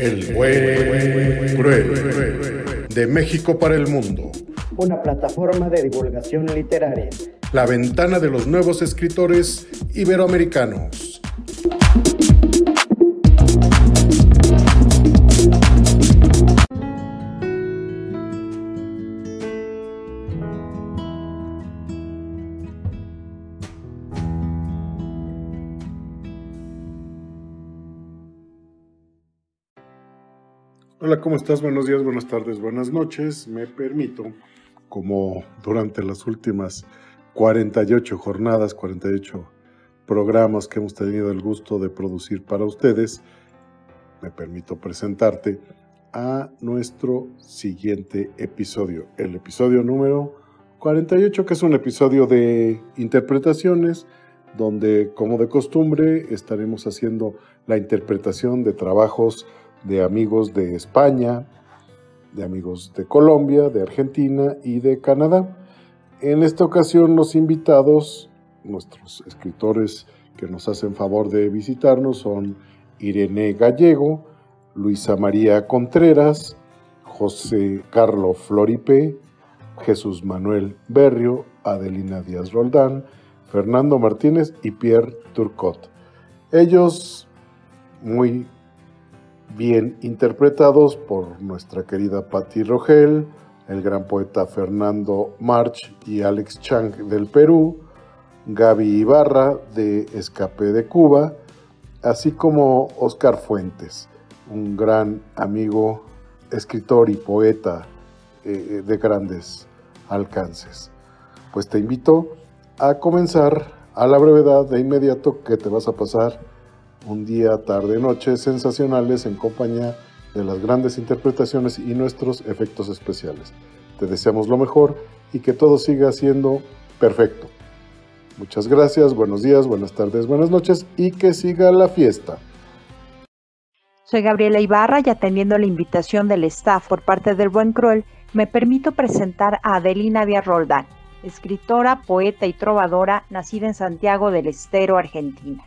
El buen cruel. De México para el mundo. Una plataforma de divulgación literaria. La ventana de los nuevos escritores iberoamericanos. Hola, ¿cómo estás? Buenos días, buenas tardes, buenas noches. Me permito, como durante las últimas 48 jornadas, 48 programas que hemos tenido el gusto de producir para ustedes, me permito presentarte a nuestro siguiente episodio, el episodio número 48, que es un episodio de interpretaciones, donde como de costumbre estaremos haciendo la interpretación de trabajos de amigos de España, de amigos de Colombia, de Argentina y de Canadá. En esta ocasión los invitados, nuestros escritores que nos hacen favor de visitarnos son Irene Gallego, Luisa María Contreras, José Carlo Floripe, Jesús Manuel Berrio, Adelina Díaz Roldán, Fernando Martínez y Pierre Turcot. Ellos muy bien interpretados por nuestra querida Patti Rogel, el gran poeta Fernando March y Alex Chang del Perú, Gaby Ibarra de Escape de Cuba, así como Oscar Fuentes, un gran amigo, escritor y poeta eh, de grandes alcances. Pues te invito a comenzar a la brevedad de inmediato que te vas a pasar un día, tarde, noche sensacionales en compañía de las grandes interpretaciones y nuestros efectos especiales. Te deseamos lo mejor y que todo siga siendo perfecto. Muchas gracias, buenos días, buenas tardes, buenas noches y que siga la fiesta. Soy Gabriela Ibarra y atendiendo la invitación del staff por parte del Buen Cruel, me permito presentar a Adelina Díaz Roldán, escritora, poeta y trovadora nacida en Santiago del Estero, Argentina.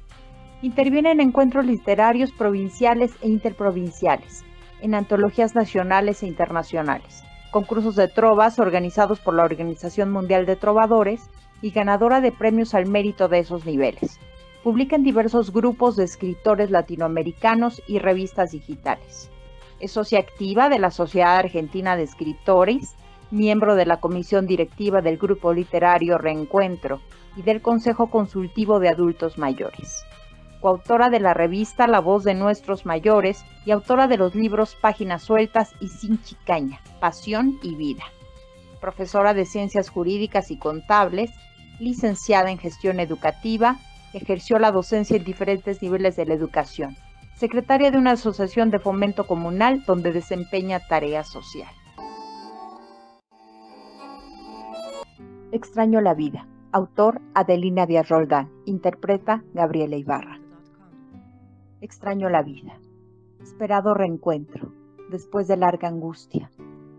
Interviene en encuentros literarios provinciales e interprovinciales, en antologías nacionales e internacionales, concursos de trovas organizados por la Organización Mundial de Trovadores y ganadora de premios al mérito de esos niveles. Publica en diversos grupos de escritores latinoamericanos y revistas digitales. Es socia activa de la Sociedad Argentina de Escritores, miembro de la comisión directiva del grupo literario Reencuentro y del Consejo Consultivo de Adultos Mayores coautora de la revista La Voz de Nuestros Mayores y autora de los libros Páginas Sueltas y Sin Chicaña, Pasión y Vida. Profesora de Ciencias Jurídicas y Contables, licenciada en Gestión Educativa, ejerció la docencia en diferentes niveles de la educación. Secretaria de una asociación de fomento comunal donde desempeña tarea social. Extraño la vida. Autor Adelina Díaz Roldán. Interpreta Gabriela Ibarra. Extraño la vida. Esperado reencuentro, después de larga angustia.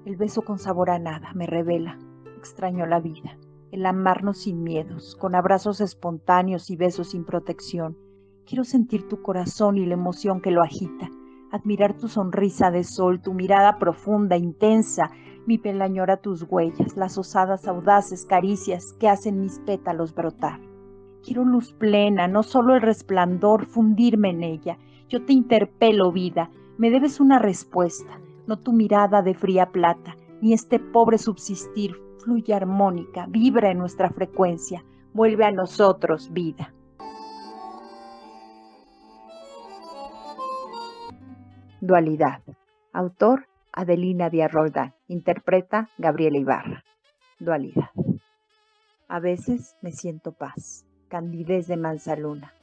El beso con sabor a nada me revela. Extraño la vida. El amarnos sin miedos, con abrazos espontáneos y besos sin protección. Quiero sentir tu corazón y la emoción que lo agita. Admirar tu sonrisa de sol, tu mirada profunda, intensa, mi pelañora tus huellas, las osadas audaces caricias que hacen mis pétalos brotar. Quiero luz plena, no solo el resplandor, fundirme en ella. Yo te interpelo, vida, me debes una respuesta, no tu mirada de fría plata, ni este pobre subsistir fluye armónica, vibra en nuestra frecuencia, vuelve a nosotros, vida. Dualidad. Autor Adelina Díaz Roldán. Interpreta Gabriela Ibarra. Dualidad. A veces me siento paz candidez de manzaluna.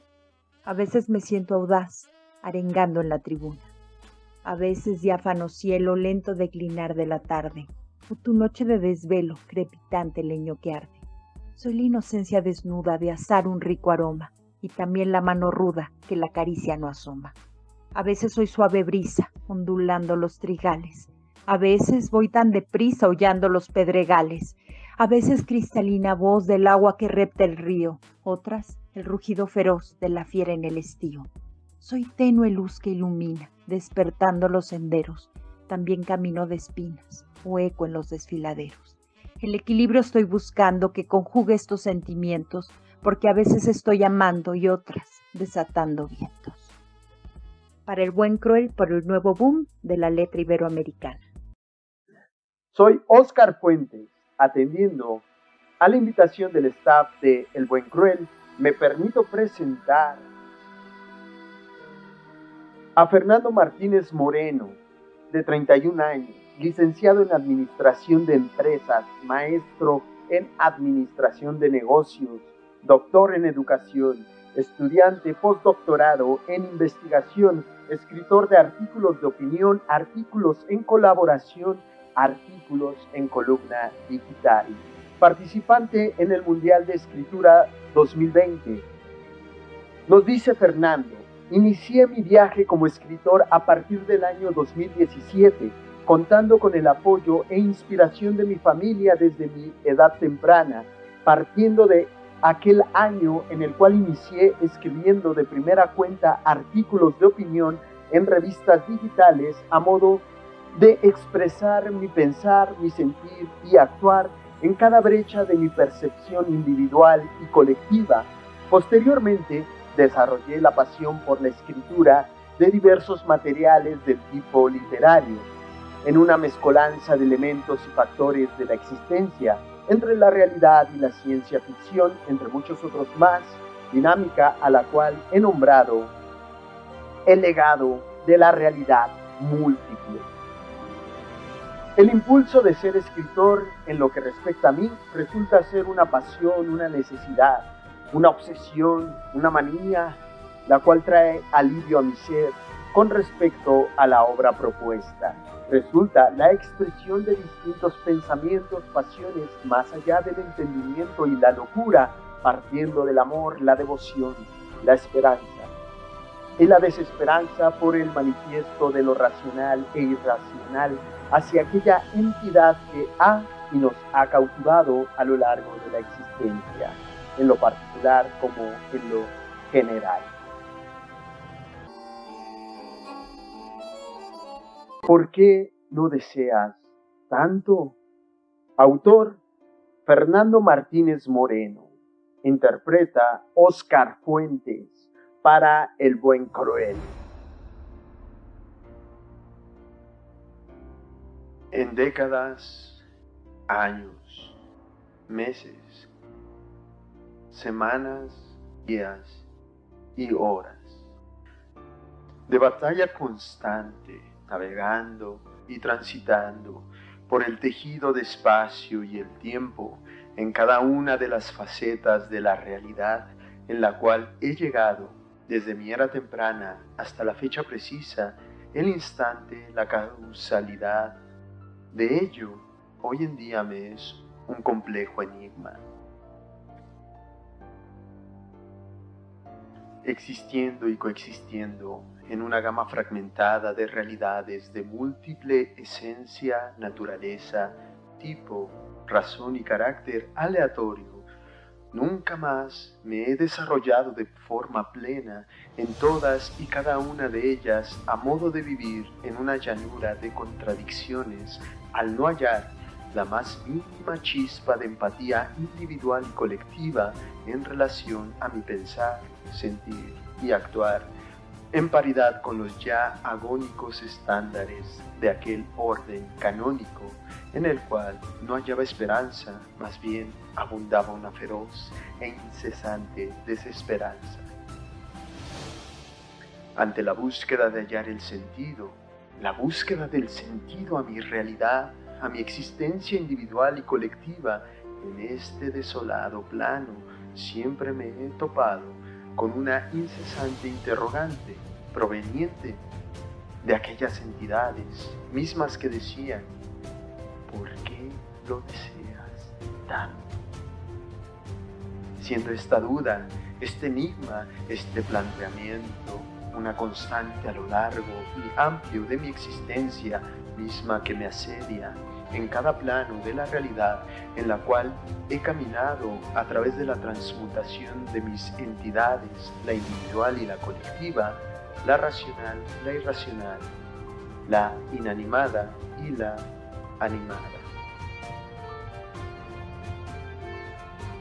A veces me siento audaz, arengando en la tribuna. A veces diáfano cielo lento declinar de la tarde, o tu noche de desvelo, crepitante leño que arde. Soy la inocencia desnuda de asar un rico aroma, y también la mano ruda que la caricia no asoma. A veces soy suave brisa, ondulando los trigales. A veces voy tan deprisa hollando los pedregales, a veces cristalina voz del agua que repta el río, otras el rugido feroz de la fiera en el estío. Soy tenue luz que ilumina, despertando los senderos. También camino de espinas o eco en los desfiladeros. El equilibrio estoy buscando que conjugue estos sentimientos, porque a veces estoy amando y otras desatando vientos. Para el buen cruel por el nuevo boom de la letra iberoamericana. Soy Oscar Fuentes, atendiendo a la invitación del staff de El Buen Cruel, me permito presentar a Fernando Martínez Moreno, de 31 años, licenciado en Administración de Empresas, maestro en Administración de Negocios, doctor en Educación, estudiante postdoctorado en Investigación, escritor de artículos de opinión, artículos en colaboración, artículos en columna digital, participante en el Mundial de Escritura 2020. Nos dice Fernando, Inicié mi viaje como escritor a partir del año 2017, contando con el apoyo e inspiración de mi familia desde mi edad temprana, partiendo de aquel año en el cual inicié escribiendo de primera cuenta artículos de opinión en revistas digitales a modo de expresar mi pensar, mi sentir y actuar en cada brecha de mi percepción individual y colectiva. Posteriormente, desarrollé la pasión por la escritura de diversos materiales del tipo literario, en una mezcolanza de elementos y factores de la existencia entre la realidad y la ciencia ficción, entre muchos otros más, dinámica a la cual he nombrado el legado de la realidad múltiple. El impulso de ser escritor en lo que respecta a mí resulta ser una pasión, una necesidad, una obsesión, una manía, la cual trae alivio a mi ser con respecto a la obra propuesta. Resulta la expresión de distintos pensamientos, pasiones, más allá del entendimiento y la locura, partiendo del amor, la devoción, la esperanza. Y la desesperanza por el manifiesto de lo racional e irracional hacia aquella entidad que ha y nos ha cautivado a lo largo de la existencia en lo particular como en lo general. ¿Por qué no deseas tanto? Autor Fernando Martínez Moreno. Interpreta Oscar Fuentes para El Buen Cruel. En décadas, años, meses, semanas, días y horas. De batalla constante, navegando y transitando por el tejido de espacio y el tiempo en cada una de las facetas de la realidad en la cual he llegado desde mi era temprana hasta la fecha precisa, el instante, la causalidad. De ello, hoy en día me es un complejo enigma. existiendo y coexistiendo en una gama fragmentada de realidades de múltiple esencia, naturaleza, tipo, razón y carácter aleatorio, nunca más me he desarrollado de forma plena en todas y cada una de ellas a modo de vivir en una llanura de contradicciones al no hallar la más mínima chispa de empatía individual y colectiva en relación a mi pensar, sentir y actuar en paridad con los ya agónicos estándares de aquel orden canónico en el cual no hallaba esperanza, más bien abundaba una feroz e incesante desesperanza. Ante la búsqueda de hallar el sentido, la búsqueda del sentido a mi realidad, a mi existencia individual y colectiva en este desolado plano, siempre me he topado con una incesante interrogante proveniente de aquellas entidades mismas que decían, ¿por qué lo deseas tanto? Siendo esta duda, este enigma, este planteamiento, una constante a lo largo y amplio de mi existencia misma que me asedia en cada plano de la realidad en la cual he caminado a través de la transmutación de mis entidades, la individual y la colectiva, la racional, la irracional, la inanimada y la animada.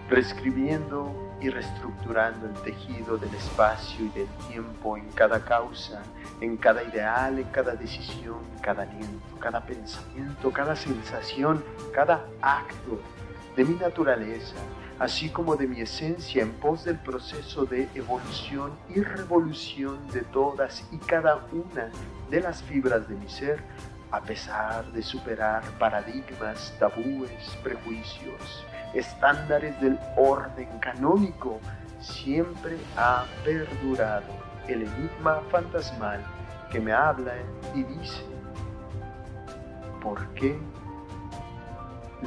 Reescribiendo y reestructurando el tejido del espacio y del tiempo en cada causa, en cada ideal, en cada decisión, cada aliento, cada pensamiento, cada sensación, cada acto de mi naturaleza, así como de mi esencia en pos del proceso de evolución y revolución de todas y cada una de las fibras de mi ser, a pesar de superar paradigmas, tabúes, prejuicios, estándares del orden canónico, siempre ha perdurado el enigma fantasmal que me habla y dice, ¿por qué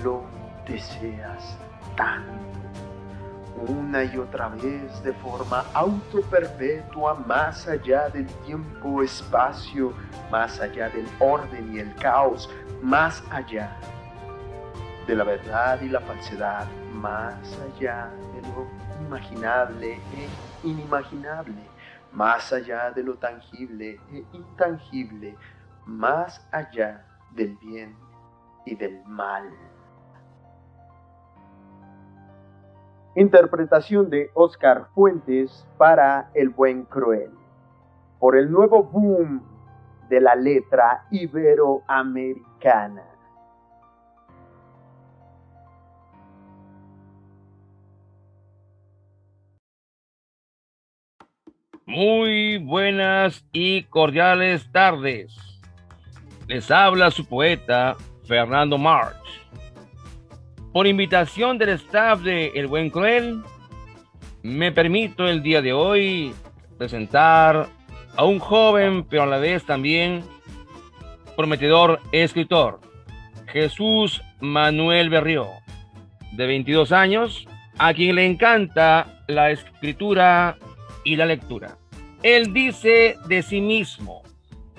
lo deseas tanto? una y otra vez de forma autoperpetua más allá del tiempo-espacio, más allá del orden y el caos, más allá de la verdad y la falsedad, más allá de lo imaginable e inimaginable, más allá de lo tangible e intangible, más allá del bien y del mal. Interpretación de Oscar Fuentes para El Buen Cruel. Por el nuevo boom de la letra iberoamericana. Muy buenas y cordiales tardes. Les habla su poeta Fernando March por invitación del staff de El Buen Cruel, me permito el día de hoy presentar a un joven, pero a la vez también prometedor escritor, Jesús Manuel Berrió, de 22 años, a quien le encanta la escritura y la lectura. Él dice de sí mismo,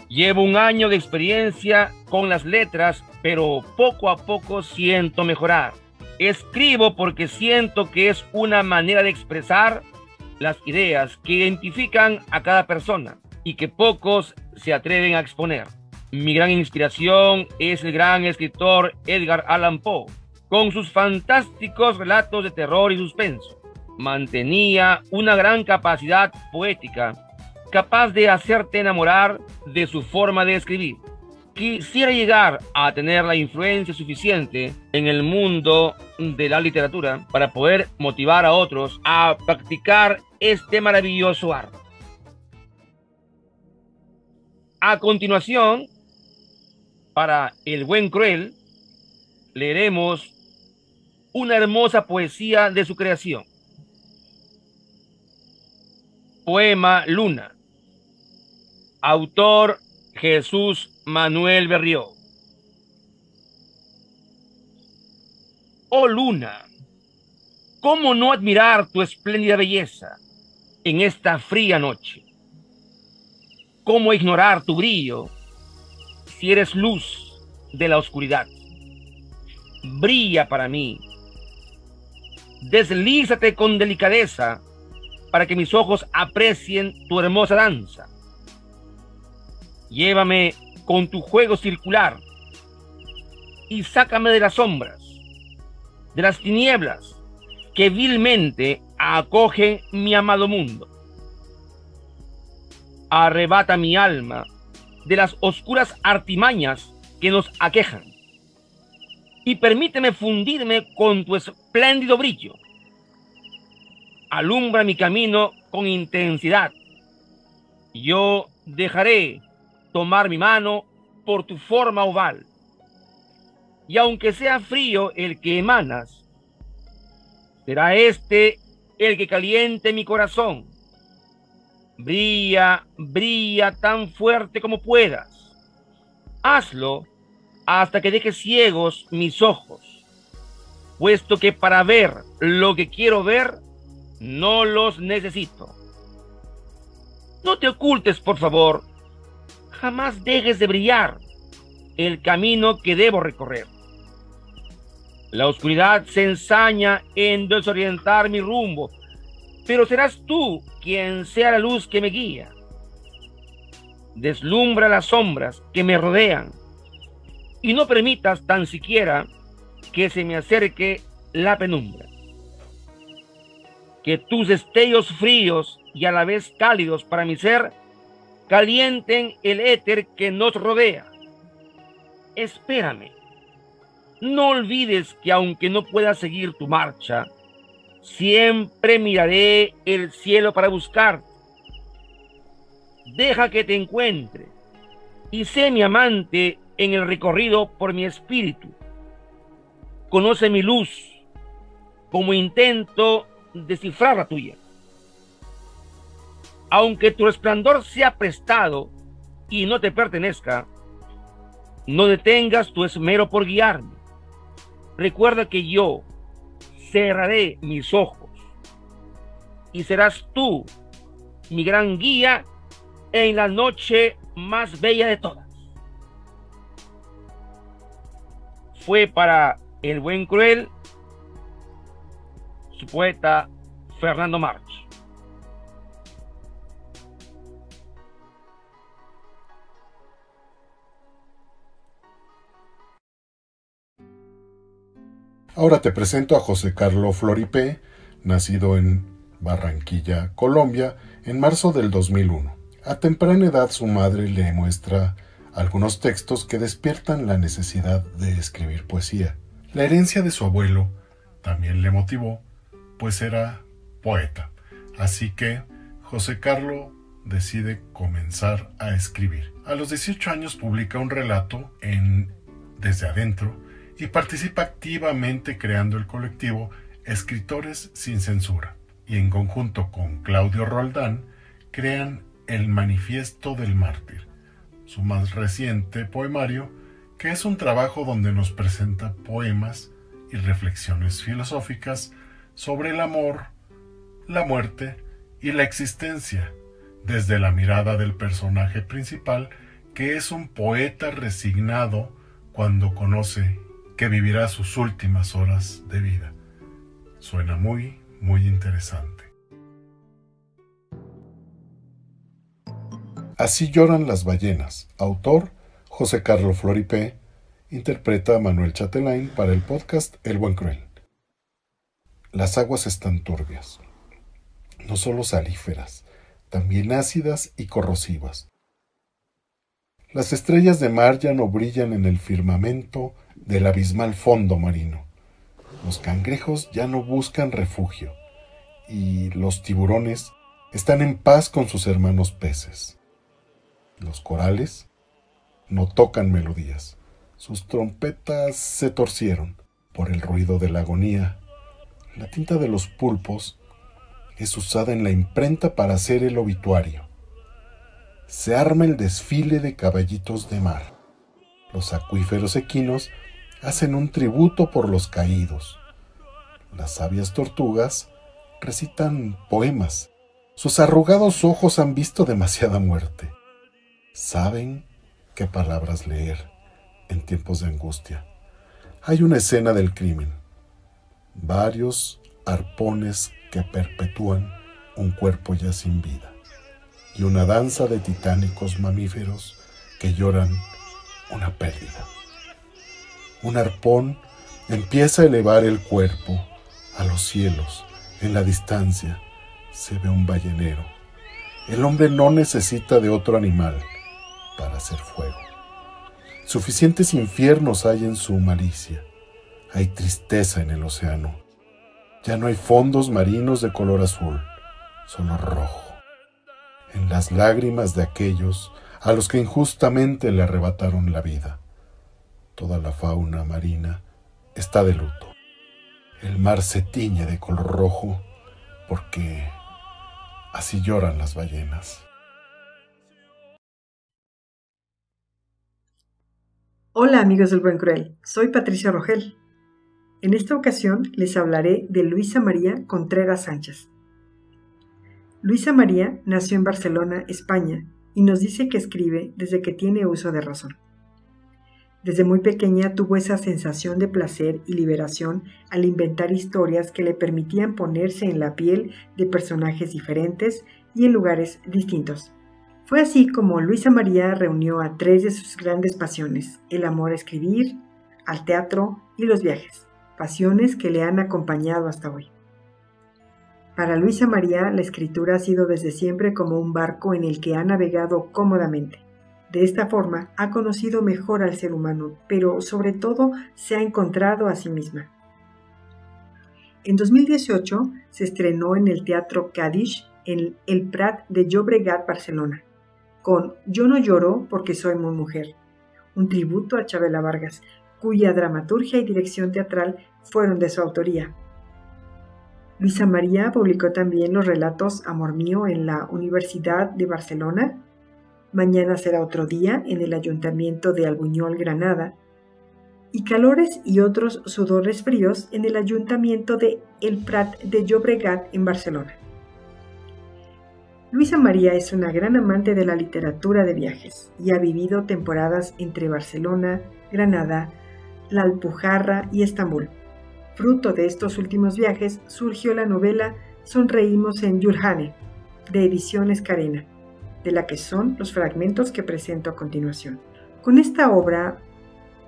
llevo un año de experiencia con las letras, pero poco a poco siento mejorar Escribo porque siento que es una manera de expresar las ideas que identifican a cada persona y que pocos se atreven a exponer. Mi gran inspiración es el gran escritor Edgar Allan Poe, con sus fantásticos relatos de terror y suspenso. Mantenía una gran capacidad poética, capaz de hacerte enamorar de su forma de escribir quisiera llegar a tener la influencia suficiente en el mundo de la literatura para poder motivar a otros a practicar este maravilloso arte. A continuación, para El Buen Cruel, leeremos una hermosa poesía de su creación. Poema Luna. Autor Jesús Manuel Berrió. Oh luna, ¿cómo no admirar tu espléndida belleza en esta fría noche? ¿Cómo ignorar tu brillo si eres luz de la oscuridad? Brilla para mí. Deslízate con delicadeza para que mis ojos aprecien tu hermosa danza. Llévame con tu juego circular y sácame de las sombras, de las tinieblas que vilmente acogen mi amado mundo. Arrebata mi alma de las oscuras artimañas que nos aquejan y permíteme fundirme con tu espléndido brillo. Alumbra mi camino con intensidad. Yo dejaré tomar mi mano por tu forma oval. Y aunque sea frío el que emanas, será este el que caliente mi corazón. Brilla, brilla tan fuerte como puedas. Hazlo hasta que dejes ciegos mis ojos, puesto que para ver lo que quiero ver, no los necesito. No te ocultes, por favor, jamás dejes de brillar el camino que debo recorrer. La oscuridad se ensaña en desorientar mi rumbo, pero serás tú quien sea la luz que me guía. deslumbra las sombras que me rodean y no permitas tan siquiera que se me acerque la penumbra. Que tus destellos fríos y a la vez cálidos para mi ser calienten el éter que nos rodea. Espérame. No olvides que aunque no pueda seguir tu marcha, siempre miraré el cielo para buscar. Deja que te encuentre y sé mi amante en el recorrido por mi espíritu. Conoce mi luz como intento descifrar la tuya. Aunque tu resplandor sea prestado y no te pertenezca, no detengas tu esmero por guiarme. Recuerda que yo cerraré mis ojos y serás tú mi gran guía en la noche más bella de todas. Fue para el buen cruel su poeta Fernando March. Ahora te presento a José Carlos Floripé, nacido en Barranquilla, Colombia, en marzo del 2001. A temprana edad su madre le muestra algunos textos que despiertan la necesidad de escribir poesía. La herencia de su abuelo también le motivó, pues era poeta. Así que José Carlos decide comenzar a escribir. A los 18 años publica un relato en Desde Adentro, y participa activamente creando el colectivo Escritores sin Censura y en conjunto con Claudio Roldán crean el Manifiesto del Mártir, su más reciente poemario, que es un trabajo donde nos presenta poemas y reflexiones filosóficas sobre el amor, la muerte y la existencia, desde la mirada del personaje principal, que es un poeta resignado cuando conoce que vivirá sus últimas horas de vida. Suena muy, muy interesante. Así lloran las ballenas. Autor José Carlos Floripé. Interpreta a Manuel Chatelain para el podcast El Buen Cruel. Las aguas están turbias. No solo salíferas, también ácidas y corrosivas. Las estrellas de mar ya no brillan en el firmamento del abismal fondo marino. Los cangrejos ya no buscan refugio y los tiburones están en paz con sus hermanos peces. Los corales no tocan melodías. Sus trompetas se torcieron por el ruido de la agonía. La tinta de los pulpos es usada en la imprenta para hacer el obituario. Se arma el desfile de caballitos de mar. Los acuíferos equinos hacen un tributo por los caídos. Las sabias tortugas recitan poemas. Sus arrugados ojos han visto demasiada muerte. Saben qué palabras leer en tiempos de angustia. Hay una escena del crimen. Varios arpones que perpetúan un cuerpo ya sin vida. Y una danza de titánicos mamíferos que lloran una pérdida. Un arpón empieza a elevar el cuerpo a los cielos. En la distancia se ve un ballenero. El hombre no necesita de otro animal para hacer fuego. Suficientes infiernos hay en su malicia. Hay tristeza en el océano. Ya no hay fondos marinos de color azul, solo rojo. En las lágrimas de aquellos a los que injustamente le arrebataron la vida. Toda la fauna marina está de luto. El mar se tiñe de color rojo porque así lloran las ballenas. Hola amigos del Buen Cruel, soy Patricia Rogel. En esta ocasión les hablaré de Luisa María Contreras Sánchez. Luisa María nació en Barcelona, España, y nos dice que escribe desde que tiene uso de razón. Desde muy pequeña tuvo esa sensación de placer y liberación al inventar historias que le permitían ponerse en la piel de personajes diferentes y en lugares distintos. Fue así como Luisa María reunió a tres de sus grandes pasiones, el amor a escribir, al teatro y los viajes, pasiones que le han acompañado hasta hoy. Para Luisa María, la escritura ha sido desde siempre como un barco en el que ha navegado cómodamente. De esta forma, ha conocido mejor al ser humano, pero sobre todo se ha encontrado a sí misma. En 2018 se estrenó en el Teatro Cádiz en el Prat de Llobregat, Barcelona, con Yo no lloro porque soy muy mujer, un tributo a Chabela Vargas, cuya dramaturgia y dirección teatral fueron de su autoría. Luisa María publicó también los relatos Amor mío en la Universidad de Barcelona, Mañana será otro día en el Ayuntamiento de Albuñol, Granada, y Calores y otros sudores fríos en el Ayuntamiento de El Prat de Llobregat en Barcelona. Luisa María es una gran amante de la literatura de viajes y ha vivido temporadas entre Barcelona, Granada, La Alpujarra y Estambul. Fruto de estos últimos viajes surgió la novela Sonreímos en Yulhane, de Ediciones Carena, de la que son los fragmentos que presento a continuación. Con esta obra,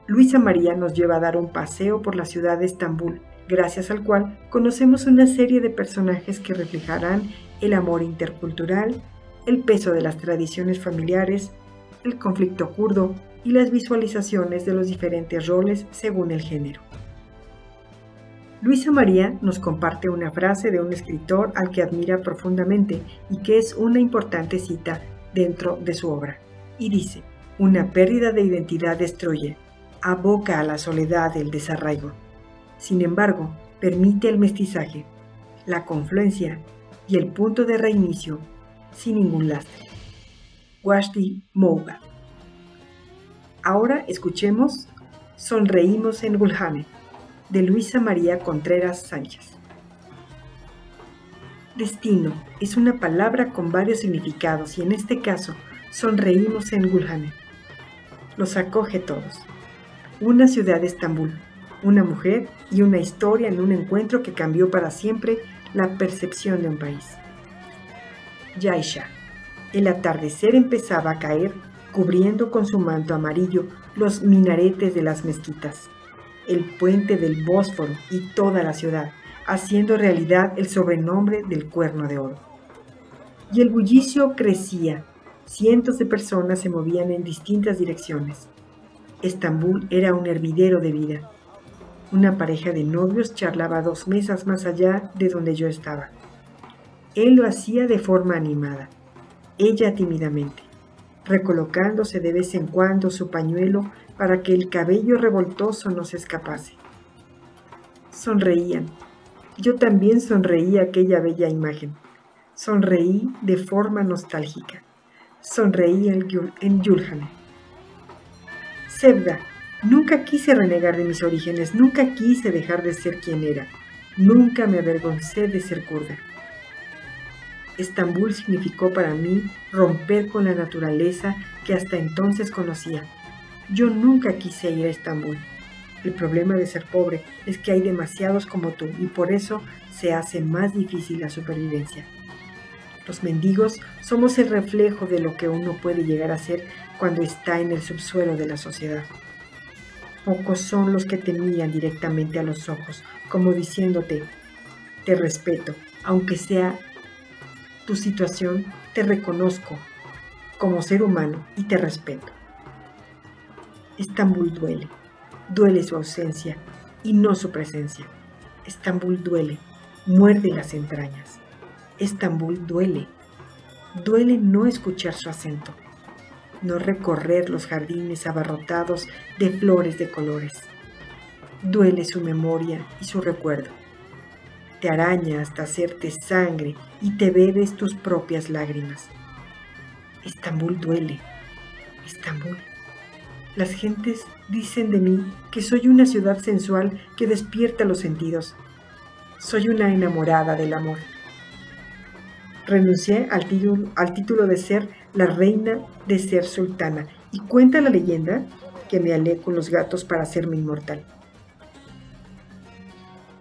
Luisa María nos lleva a dar un paseo por la ciudad de Estambul, gracias al cual conocemos una serie de personajes que reflejarán el amor intercultural, el peso de las tradiciones familiares, el conflicto kurdo y las visualizaciones de los diferentes roles según el género. Luisa María nos comparte una frase de un escritor al que admira profundamente y que es una importante cita dentro de su obra. Y dice, una pérdida de identidad destruye, aboca a la soledad del desarraigo. Sin embargo, permite el mestizaje, la confluencia y el punto de reinicio sin ningún lastre. Washti Mouga. Ahora escuchemos Sonreímos en Gulhane de Luisa María Contreras Sánchez. Destino es una palabra con varios significados y en este caso sonreímos en Gulhane. Los acoge todos. Una ciudad de Estambul, una mujer y una historia en un encuentro que cambió para siempre la percepción de un país. Yaisha. El atardecer empezaba a caer, cubriendo con su manto amarillo los minaretes de las mezquitas el puente del Bósforo y toda la ciudad, haciendo realidad el sobrenombre del Cuerno de Oro. Y el bullicio crecía. Cientos de personas se movían en distintas direcciones. Estambul era un hervidero de vida. Una pareja de novios charlaba dos mesas más allá de donde yo estaba. Él lo hacía de forma animada, ella tímidamente, recolocándose de vez en cuando su pañuelo para que el cabello revoltoso no se escapase. Sonreían. Yo también sonreí aquella bella imagen. Sonreí de forma nostálgica. Sonreí en Yulhane. Sebda, nunca quise renegar de mis orígenes, nunca quise dejar de ser quien era, nunca me avergoncé de ser kurda. Estambul significó para mí romper con la naturaleza que hasta entonces conocía yo nunca quise ir a Estambul. El problema de ser pobre es que hay demasiados como tú y por eso se hace más difícil la supervivencia. Los mendigos somos el reflejo de lo que uno puede llegar a ser cuando está en el subsuelo de la sociedad. Pocos son los que te miran directamente a los ojos, como diciéndote, te respeto, aunque sea tu situación, te reconozco como ser humano y te respeto. Estambul duele, duele su ausencia y no su presencia. Estambul duele, muerde las entrañas. Estambul duele, duele no escuchar su acento, no recorrer los jardines abarrotados de flores de colores. Duele su memoria y su recuerdo. Te araña hasta hacerte sangre y te bebes tus propias lágrimas. Estambul duele, Estambul las gentes dicen de mí que soy una ciudad sensual que despierta los sentidos. Soy una enamorada del amor. Renuncié al, título, de ser la reina de ser sultana y cuenta la leyenda que me alé con los gatos para hacerme inmortal.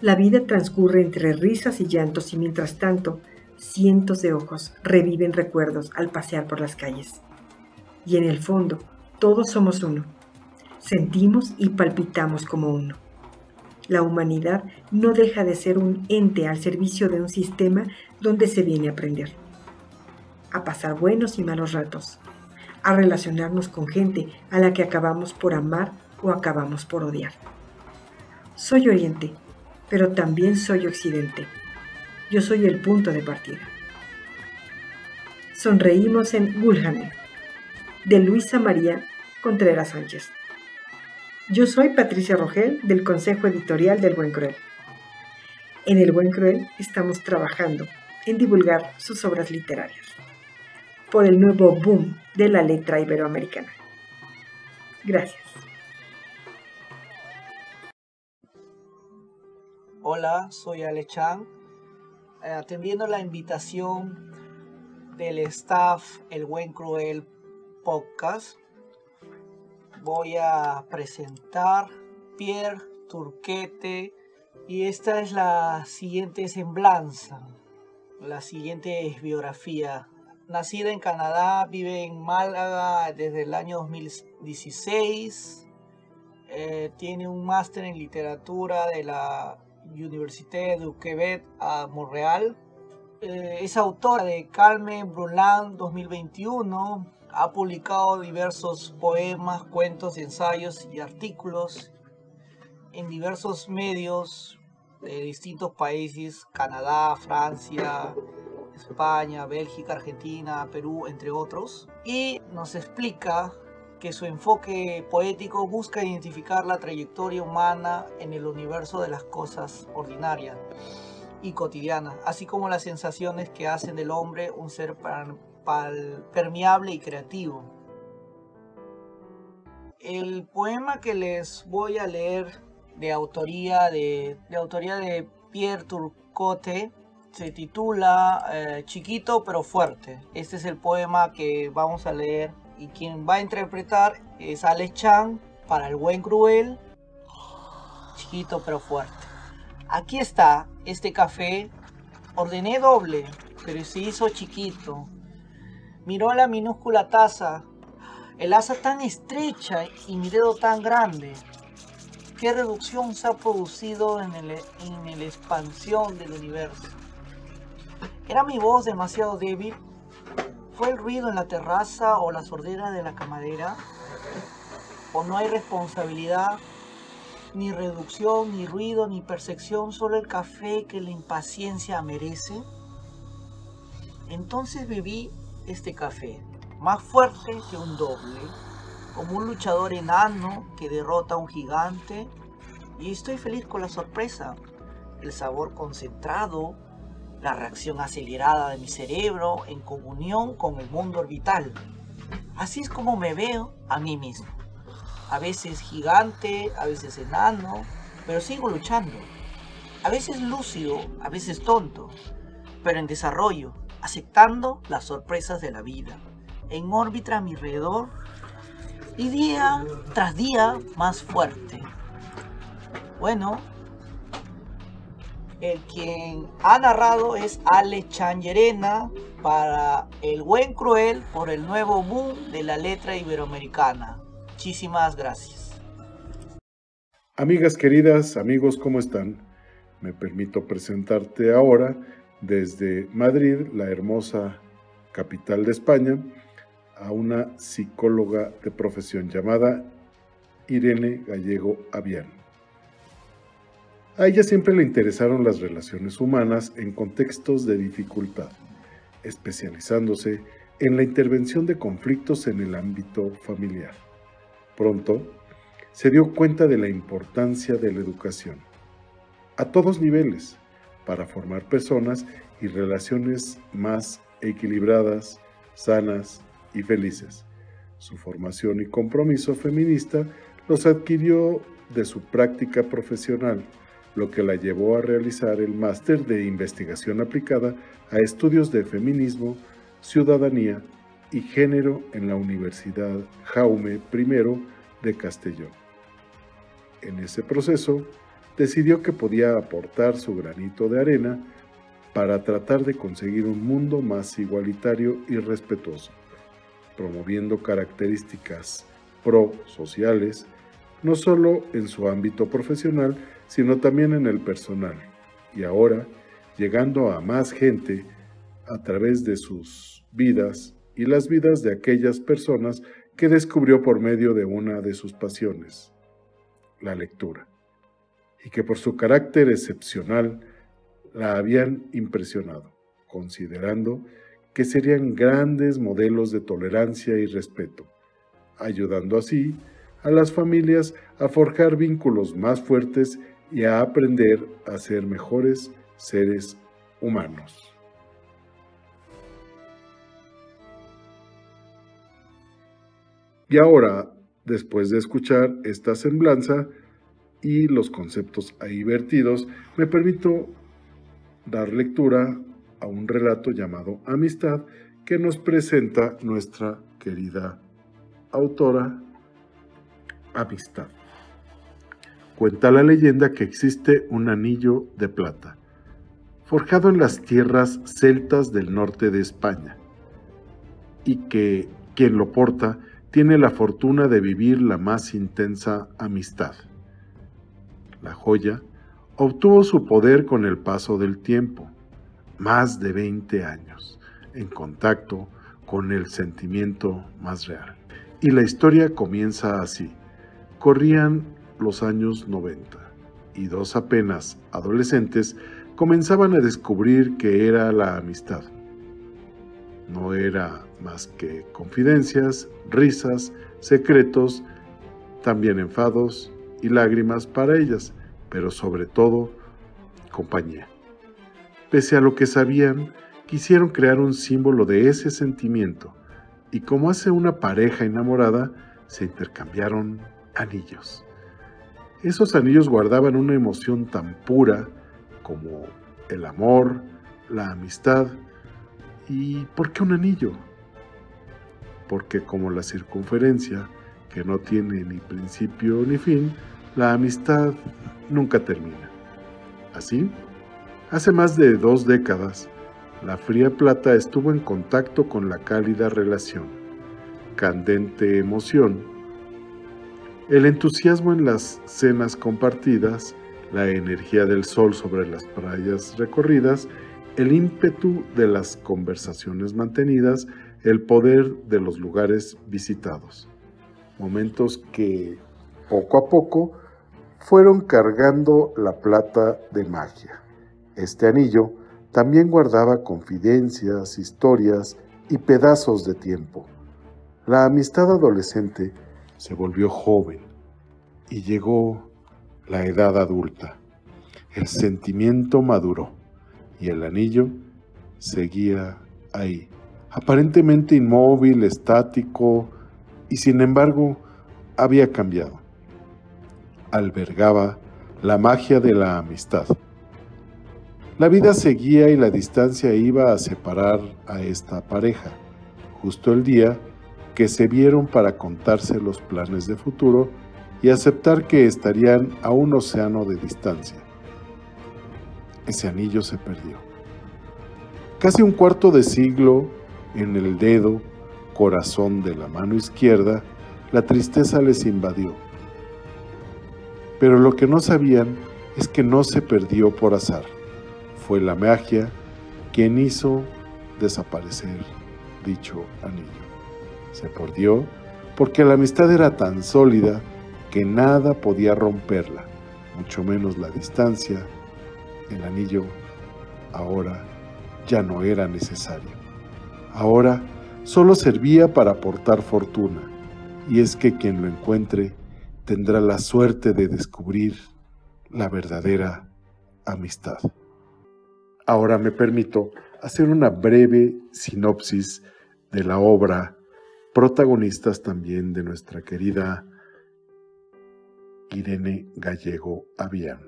La vida transcurre entre risas y llantos y mientras tanto cientos de ojos reviven recuerdos al pasear por las calles. Y en el fondo, todos somos uno. Sentimos y palpitamos como uno. La humanidad no deja de ser un ente al servicio de un sistema donde se viene a aprender, a pasar buenos y malos ratos, a relacionarnos con gente a la que acabamos por amar o acabamos por odiar. Soy Oriente, pero también soy Occidente. Yo soy el punto de partida. Sonreímos en Gulhane, de Luisa María Contreras Sánchez. Yo soy Patricia Rogel del Consejo Editorial del Buen Cruel. En El Buen Cruel estamos trabajando en divulgar sus obras literarias por el nuevo boom de la letra iberoamericana. Gracias. Hola, soy Ale Chan, eh, atendiendo la invitación del staff El Buen Cruel Podcast voy a presentar Pierre Turquete y esta es la siguiente semblanza, la siguiente biografía. Nacida en Canadá, vive en Málaga desde el año 2016. Eh, tiene un máster en literatura de la Université du Québec a Montreal. Eh, es autora de Carmen Brulán 2021, ha publicado diversos poemas, cuentos, ensayos y artículos en diversos medios de distintos países, Canadá, Francia, España, Bélgica, Argentina, Perú, entre otros. Y nos explica que su enfoque poético busca identificar la trayectoria humana en el universo de las cosas ordinarias y cotidianas, así como las sensaciones que hacen del hombre un ser permeable y creativo. El poema que les voy a leer de autoría de, autoría de Pierre Turcotte se titula eh, Chiquito pero fuerte. Este es el poema que vamos a leer y quien va a interpretar es Alex Chan para el buen cruel. Chiquito pero fuerte. Aquí está este café. Ordené doble, pero se hizo chiquito. Miró la minúscula taza, el asa tan estrecha y mi dedo tan grande. ¿Qué reducción se ha producido en, el, en la expansión del universo? ¿Era mi voz demasiado débil? ¿Fue el ruido en la terraza o la sordera de la camadera? ¿O no hay responsabilidad, ni reducción, ni ruido, ni percepción, solo el café que la impaciencia merece? Entonces bebí este café, más fuerte que un doble, como un luchador enano que derrota a un gigante, y estoy feliz con la sorpresa, el sabor concentrado, la reacción acelerada de mi cerebro en comunión con el mundo orbital. Así es como me veo a mí mismo. A veces gigante, a veces enano, pero sigo luchando. A veces lúcido, a veces tonto, pero en desarrollo, aceptando las sorpresas de la vida, en órbita a mi alrededor y día tras día más fuerte. Bueno, el quien ha narrado es Ale Changerena para El Buen Cruel por el nuevo boom de la letra iberoamericana. Muchísimas gracias. Amigas queridas, amigos, ¿cómo están? Me permito presentarte ahora desde Madrid, la hermosa capital de España, a una psicóloga de profesión llamada Irene Gallego Avian. A ella siempre le interesaron las relaciones humanas en contextos de dificultad, especializándose en la intervención de conflictos en el ámbito familiar. Pronto, se dio cuenta de la importancia de la educación, a todos niveles, para formar personas y relaciones más equilibradas, sanas y felices. Su formación y compromiso feminista los adquirió de su práctica profesional, lo que la llevó a realizar el máster de investigación aplicada a estudios de feminismo, ciudadanía y género en la Universidad Jaume I de Castellón. En ese proceso, decidió que podía aportar su granito de arena para tratar de conseguir un mundo más igualitario y respetuoso, promoviendo características pro-sociales, no solo en su ámbito profesional, sino también en el personal, y ahora llegando a más gente a través de sus vidas y las vidas de aquellas personas que descubrió por medio de una de sus pasiones, la lectura, y que por su carácter excepcional la habían impresionado, considerando que serían grandes modelos de tolerancia y respeto, ayudando así a las familias a forjar vínculos más fuertes y a aprender a ser mejores seres humanos. Y ahora, después de escuchar esta semblanza y los conceptos ahí vertidos, me permito dar lectura a un relato llamado Amistad que nos presenta nuestra querida autora Amistad. Cuenta la leyenda que existe un anillo de plata, forjado en las tierras celtas del norte de España, y que quien lo porta tiene la fortuna de vivir la más intensa amistad. La joya obtuvo su poder con el paso del tiempo, más de 20 años, en contacto con el sentimiento más real. Y la historia comienza así. Corrían los años 90 y dos apenas adolescentes comenzaban a descubrir que era la amistad. No era más que confidencias, risas, secretos, también enfados y lágrimas para ellas, pero sobre todo compañía. Pese a lo que sabían, quisieron crear un símbolo de ese sentimiento y como hace una pareja enamorada, se intercambiaron anillos. Esos anillos guardaban una emoción tan pura como el amor, la amistad. ¿Y por qué un anillo? Porque como la circunferencia, que no tiene ni principio ni fin, la amistad nunca termina. Así, hace más de dos décadas, la fría plata estuvo en contacto con la cálida relación, candente emoción, el entusiasmo en las cenas compartidas, la energía del sol sobre las playas recorridas, el ímpetu de las conversaciones mantenidas, el poder de los lugares visitados. Momentos que, poco a poco, fueron cargando la plata de magia. Este anillo también guardaba confidencias, historias y pedazos de tiempo. La amistad adolescente se volvió joven y llegó la edad adulta. El sentimiento maduró y el anillo seguía ahí, aparentemente inmóvil, estático, y sin embargo había cambiado albergaba la magia de la amistad. La vida seguía y la distancia iba a separar a esta pareja, justo el día que se vieron para contarse los planes de futuro y aceptar que estarían a un océano de distancia. Ese anillo se perdió. Casi un cuarto de siglo en el dedo, corazón de la mano izquierda, la tristeza les invadió pero lo que no sabían es que no se perdió por azar. Fue la magia quien hizo desaparecer dicho anillo. Se perdió porque la amistad era tan sólida que nada podía romperla, mucho menos la distancia. El anillo ahora ya no era necesario. Ahora solo servía para aportar fortuna, y es que quien lo encuentre tendrá la suerte de descubrir la verdadera amistad. Ahora me permito hacer una breve sinopsis de la obra, protagonistas también de nuestra querida Irene Gallego Avián.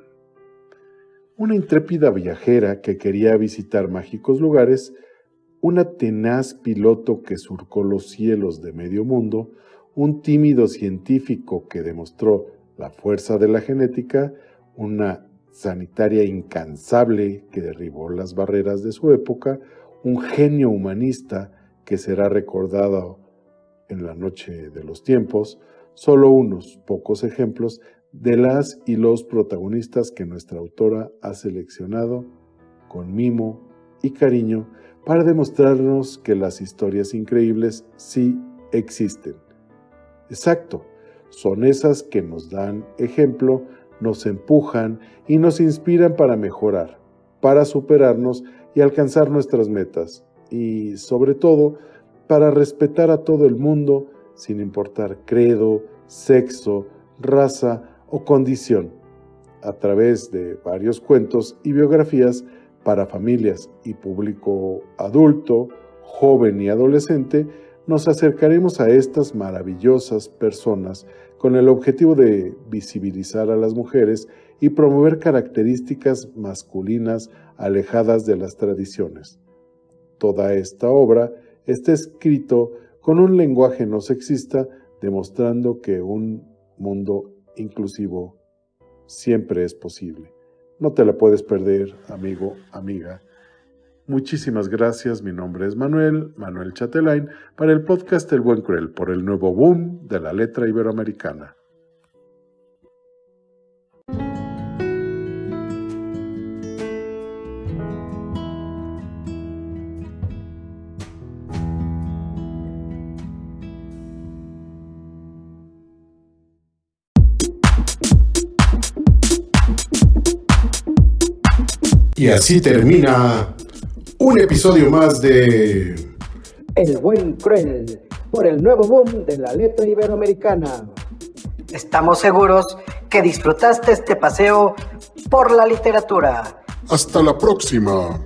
Una intrépida viajera que quería visitar mágicos lugares, una tenaz piloto que surcó los cielos de medio mundo, un tímido científico que demostró la fuerza de la genética, una sanitaria incansable que derribó las barreras de su época, un genio humanista que será recordado en la noche de los tiempos, solo unos pocos ejemplos de las y los protagonistas que nuestra autora ha seleccionado con mimo y cariño para demostrarnos que las historias increíbles sí existen. Exacto, son esas que nos dan ejemplo, nos empujan y nos inspiran para mejorar, para superarnos y alcanzar nuestras metas y sobre todo para respetar a todo el mundo sin importar credo, sexo, raza o condición, a través de varios cuentos y biografías para familias y público adulto, joven y adolescente, nos acercaremos a estas maravillosas personas con el objetivo de visibilizar a las mujeres y promover características masculinas alejadas de las tradiciones. Toda esta obra está escrito con un lenguaje no sexista, demostrando que un mundo inclusivo siempre es posible. No te la puedes perder, amigo, amiga. Muchísimas gracias, mi nombre es Manuel, Manuel Chatelain, para el podcast El Buen Cruel, por el nuevo boom de la letra iberoamericana. Y así termina un episodio más de El buen cruel por el nuevo boom de la letra iberoamericana. Estamos seguros que disfrutaste este paseo por la literatura. Hasta la próxima.